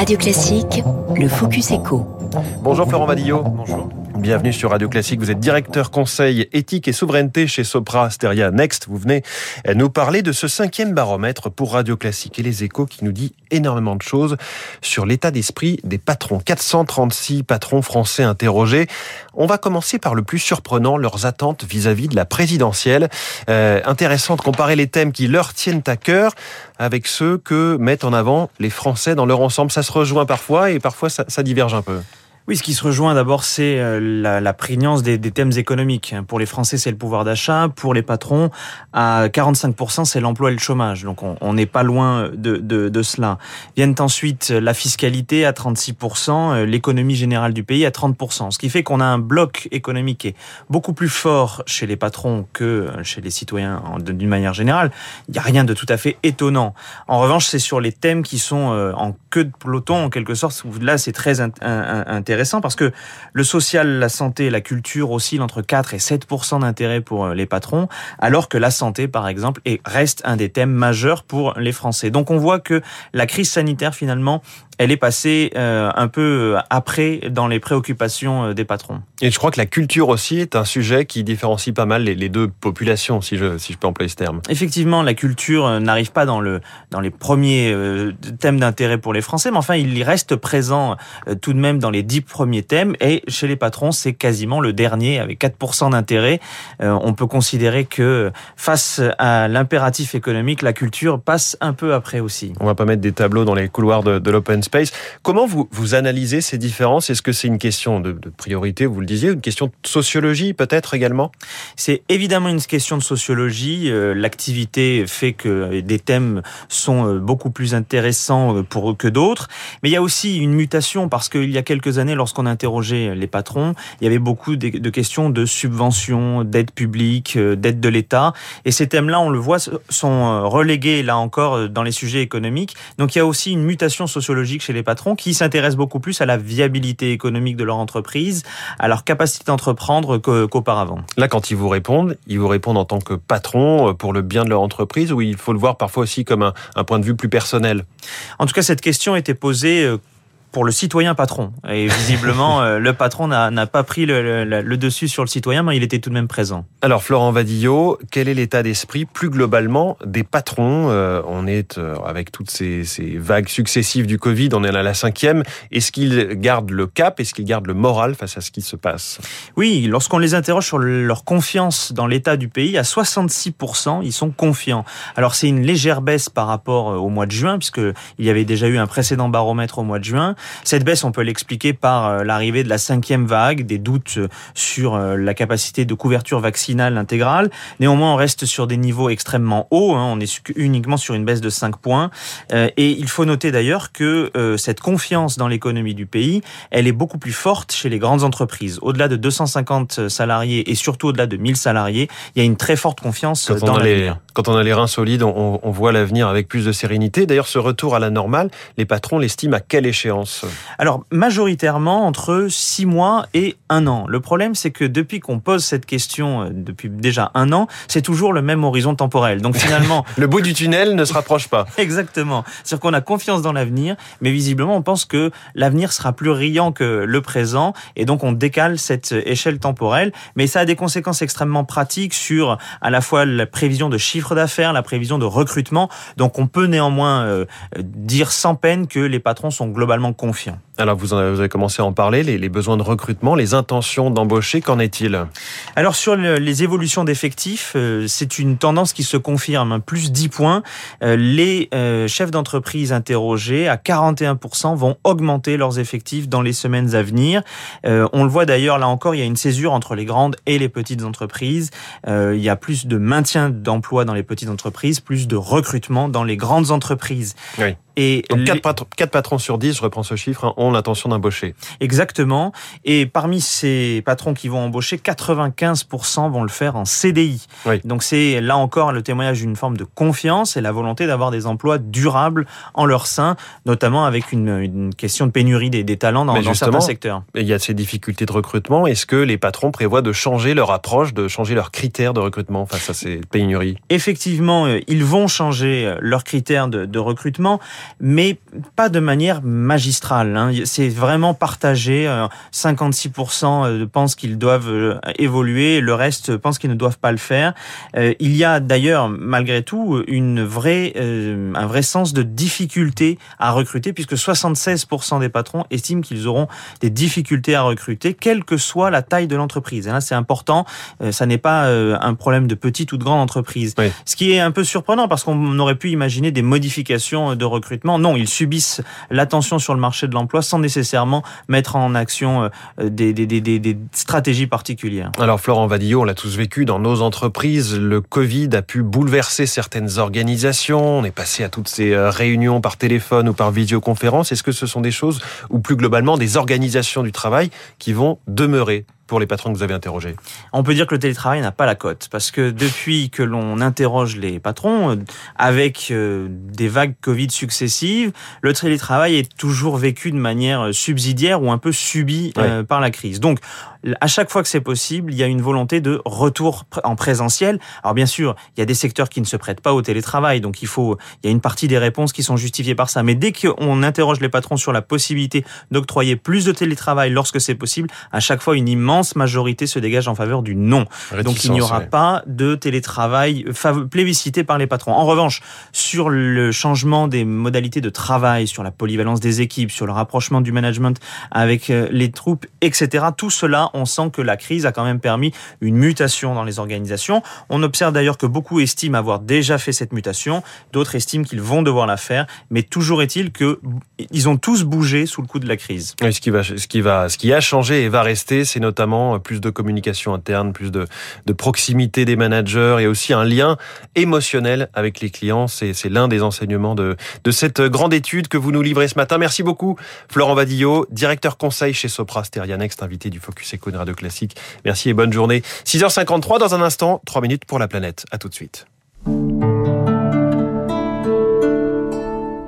Radio Classique, le Focus Echo. Bonjour Florent Vadillo. Bonjour. Bienvenue sur Radio Classique. Vous êtes directeur conseil éthique et souveraineté chez Sopra Steria Next. Vous venez nous parler de ce cinquième baromètre pour Radio Classique et les échos qui nous dit énormément de choses sur l'état d'esprit des patrons. 436 patrons français interrogés. On va commencer par le plus surprenant, leurs attentes vis-à-vis de la présidentielle. Euh, intéressant de comparer les thèmes qui leur tiennent à cœur avec ceux que mettent en avant les Français dans leur ensemble. Ça se rejoint parfois et parfois ça, ça diverge un peu. Oui, ce qui se rejoint d'abord, c'est euh, la, la, prégnance des, thèmes économiques. Pour les Français, c'est le pouvoir d'achat. Pour les patrons, à 45%, c'est l'emploi et le chômage. Donc on n'est pas loin de, de, de, cela. Viennent ensuite la fiscalité à 36%, euh, l'économie générale du pays à 30%. Ce qui fait qu'on a un bloc économique qui est beaucoup plus fort chez les patrons que chez les citoyens d'une manière générale. Il n'y a rien de tout à fait étonnant. En revanche, c'est sur les thèmes qui sont euh, en queue de peloton, en quelque sorte. Là, c'est très intéressant parce que le social, la santé, la culture oscillent entre 4 et 7 d'intérêt pour euh, les patrons, alors que la santé, par exemple, reste un des thèmes majeurs pour les Français. Donc on voit que la crise sanitaire, finalement, elle est passée euh, un peu euh, après dans les préoccupations euh, des patrons. Et je crois que la culture aussi est un sujet qui différencie pas mal les, deux populations, si je, si je peux employer ce terme. Effectivement, la culture n'arrive pas dans, le, dans les premiers thèmes d'intérêt pour les Français, mais enfin, il y reste présent tout de même dans les dix premiers thèmes. Et chez les patrons, c'est quasiment le dernier, avec 4% d'intérêt. on peut considérer que face à l'impératif économique, la culture passe un peu après aussi. On va pas mettre des tableaux dans les couloirs de, de l'open Comment vous, vous analysez ces différences? Est-ce que c'est une question de, priorité, vous le disiez, une question de sociologie peut-être également? C'est évidemment une question de sociologie. Euh, l'activité fait que des thèmes sont euh, beaucoup plus intéressants euh, pour eux que d'autres. Mais il y a aussi une mutation parce qu'il y a quelques années, lorsqu'on interrogeait les patrons, il y avait beaucoup de questions de subventions, d'aide publique, d'aide de l'État. Et ces thèmes-là, on le voit, sont relégués là encore dans les sujets économiques. Donc il y a aussi une mutation sociologique chez les patrons qui s'intéressent beaucoup plus à la viabilité économique de leur entreprise, à leur capacité d'entreprendre qu'auparavant. Là, quand ils vous répondent, ils vous répondent en tant que patron euh, pour le bien de leur entreprise ou il faut le voir parfois aussi comme un, un point de vue plus personnel? En tout cas, cette question était posée euh, pour le citoyen patron. Et visiblement, euh, le patron n'a pas pris le, le, le, dessus sur le citoyen, mais il était tout de même présent. Alors, Florent Vadillo, quel est l'état d'esprit plus globalement des patrons euh, On est euh, avec toutes ces, ces, vagues successives du Covid, on est à la cinquième. Est-ce qu'ils gardent le cap? Est-ce qu'ils gardent le moral face à ce qui se passe? Oui, lorsqu'on les interroge sur leur confiance dans l'état du pays, à 66%, ils sont confiants. Alors, c'est une légère baisse par rapport au mois de juin, puisque il y avait déjà eu un précédent baromètre au mois de juin. Cette baisse, on peut l'expliquer par euh, l'arrivée de la cinquième vague, des doutes euh, sur euh, la capacité de couverture vaccinale intégrale. Néanmoins, on reste sur des niveaux extrêmement hauts. Hein. On est uniquement sur une baisse de 5 points. Et il faut noter d'ailleurs que cette confiance dans l'économie du pays, elle est beaucoup plus forte chez les grandes entreprises. Au-delà de 250 salariés et surtout au-delà de 1000 salariés, il y a une très forte confiance quand dans l'avenir. Quand on a les reins solides, on, on voit l'avenir avec plus de sérénité. D'ailleurs, ce retour à la normale, les patrons l'estiment à quelle échéance? Alors, majoritairement entre six mois et un an. Le problème, c'est que depuis qu'on pose cette question, euh, depuis déjà un an, c'est toujours le même horizon temporel. Donc finalement... le bout du tunnel ne se rapproche pas. Exactement. C'est-à-dire qu'on a confiance dans l'avenir, mais visiblement, on pense que l'avenir sera plus riant que le présent, et donc on décale cette échelle temporelle. Mais ça a des conséquences extrêmement pratiques sur à la fois la prévision de chiffre d'affaires, la prévision de recrutement. Donc on peut néanmoins euh, dire sans peine que les patrons sont globalement Alors vous, avez commencé à en parler, les, besoins de recrutement, les intentions d'embaucher, qu'en est-il? Alors sur les évolutions d'effectifs, euh, c'est une tendance qui se confirme, hein. plus 10 points. Euh, les euh, chefs d'entreprise interrogés à 41% vont augmenter leurs effectifs dans les semaines à venir. On le voit d'ailleurs, là encore, il y a une césure entre les grandes et les petites entreprises. Il y a plus de maintien d'emploi dans les petites entreprises, plus de recrutement dans les grandes entreprises. Oui. Et Donc 4, patrons, 4 patrons sur 10, je reprends ce chiffre, hein, ont l'intention d'embaucher. Exactement. Et parmi ces patrons qui vont embaucher, 95% vont le faire en CDI. Oui. Donc c'est là encore le témoignage d'une forme de confiance et la volonté d'avoir des emplois durables en leur sein, notamment avec une, une question de pénurie des, des talents dans, dans certains secteurs. Il y a ces difficultés de recrutement. Est-ce que les patrons prévoient de changer leur approche, de changer leurs critères de recrutement face à ces pénuries? Effectivement, euh, ils vont changer leurs critères de, de recrutement. Mais pas de manière magistrale. Hein. C'est vraiment partagé. 56% pensent qu'ils doivent évoluer, le reste pensent qu'ils ne doivent pas le faire. Il y a d'ailleurs, malgré tout, une vraie, un vrai sens de difficulté à recruter, puisque 76% des patrons estiment qu'ils auront des difficultés à recruter, quelle que soit la taille de l'entreprise. Là, c'est important. Ça n'est pas un problème de petite ou de grande entreprise. Ce qui est un peu surprenant parce qu'on aurait pu imaginer des modifications de recrutement. Non, ils subissent l'attention sur le marché de l'emploi sans nécessairement mettre en action euh, des, des, des, des, stratégies particulières. Alors Florent Vadillot, on l'a tous vécu dans nos entreprises. Le Covid a pu bouleverser certaines organisations. On est passé à toutes ces euh, réunions par téléphone ou par visioconférence. Est-ce que ce sont des choses ou plus globalement des organisations du travail qui vont demeurer pour les patrons que vous avez interrogés On peut dire que le télétravail n'a pas la cote, parce que depuis que l'on interroge les patrons, euh, avec euh, des vagues Covid successives, le télétravail est toujours vécu de manière subsidiaire ou un peu subi euh, par la crise. Donc, à chaque fois que c'est possible, il y a une volonté de retour en présentiel. Alors bien sûr, il y a des secteurs qui ne se prêtent pas au télétravail, donc il faut, il y a une partie des réponses qui sont justifiées par ça. Mais dès qu'on interroge les patrons sur la possibilité d'octroyer plus de télétravail lorsque c'est possible, à chaque fois une immense majorité se dégage en faveur du non. donc il n'y aura pas de télétravail plébiscité par les patrons. En revanche, sur le changement des modalités de travail, sur la polyvalence des équipes, sur le rapprochement du management avec euh, les troupes, etc. Tout cela on sent que la crise a quand même permis une mutation dans les organisations. On observe d'ailleurs que beaucoup estiment avoir déjà fait cette mutation, d'autres estiment qu'ils vont devoir la faire, mais toujours est-il que ils ont tous bougé sous le coup de la crise. ce qui va, ce qui va, ce qui a changé et va rester, c'est notamment plus de communication interne, plus de, proximité des managers et aussi un lien émotionnel avec les clients. C'est, c'est l'un des enseignements de, de cette grande étude que vous nous livrez ce matin. Merci beaucoup, Florent Vadillo, directeur conseil chez Sopra Steria Next, invité du Focus Classique. Merci et bonne journée. 6h53 dans un instant, 3 minutes pour la planète. À tout de suite.